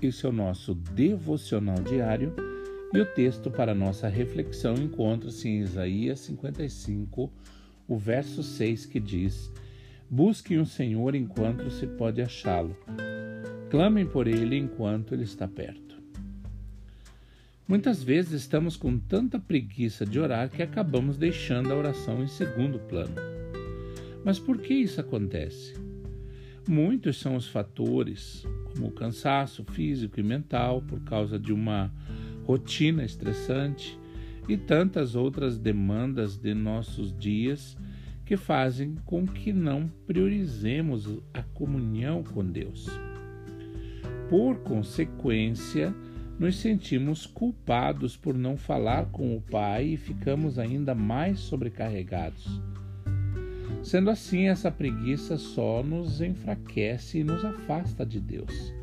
Esse é o nosso devocional diário e o texto para nossa reflexão encontra-se em Isaías 55, o verso 6, que diz: Busquem o Senhor enquanto se pode achá-lo. Clamem por ele enquanto ele está perto. Muitas vezes estamos com tanta preguiça de orar que acabamos deixando a oração em segundo plano. Mas por que isso acontece? Muitos são os fatores, como o cansaço físico e mental por causa de uma rotina estressante e tantas outras demandas de nossos dias que fazem com que não priorizemos a comunhão com Deus. Por consequência, nos sentimos culpados por não falar com o Pai e ficamos ainda mais sobrecarregados Sendo assim, essa preguiça só nos enfraquece e nos afasta de Deus.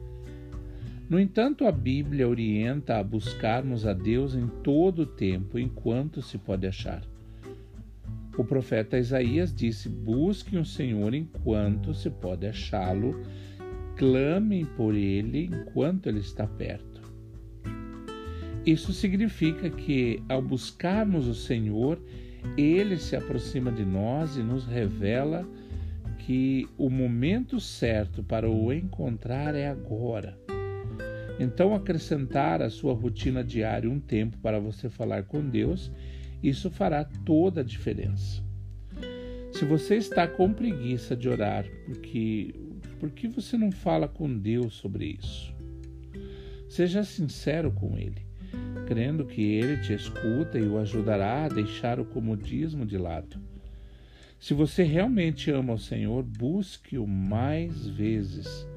No entanto, a Bíblia orienta a buscarmos a Deus em todo o tempo, enquanto se pode achar. O profeta Isaías disse: Busquem o Senhor enquanto se pode achá-lo, clamem por ele enquanto ele está perto. Isso significa que, ao buscarmos o Senhor, ele se aproxima de nós e nos revela que o momento certo para o encontrar é agora. Então, acrescentar à sua rotina diária um tempo para você falar com Deus, isso fará toda a diferença. Se você está com preguiça de orar, porque por que você não fala com Deus sobre isso? Seja sincero com Ele crendo que ele te escuta e o ajudará a deixar o comodismo de lado. Se você realmente ama o Senhor, busque-o mais vezes,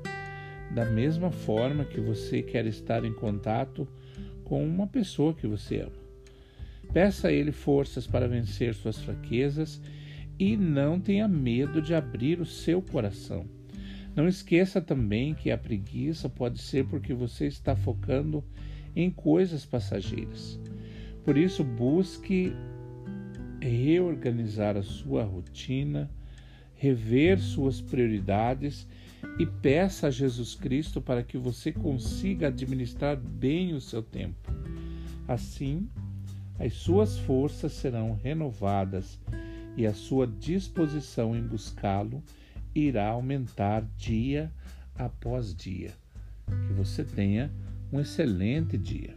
da mesma forma que você quer estar em contato com uma pessoa que você ama. Peça a Ele forças para vencer suas fraquezas e não tenha medo de abrir o seu coração. Não esqueça também que a preguiça pode ser porque você está focando em coisas passageiras. Por isso, busque reorganizar a sua rotina, rever suas prioridades e peça a Jesus Cristo para que você consiga administrar bem o seu tempo. Assim, as suas forças serão renovadas e a sua disposição em buscá-lo irá aumentar dia após dia. Que você tenha um excelente dia.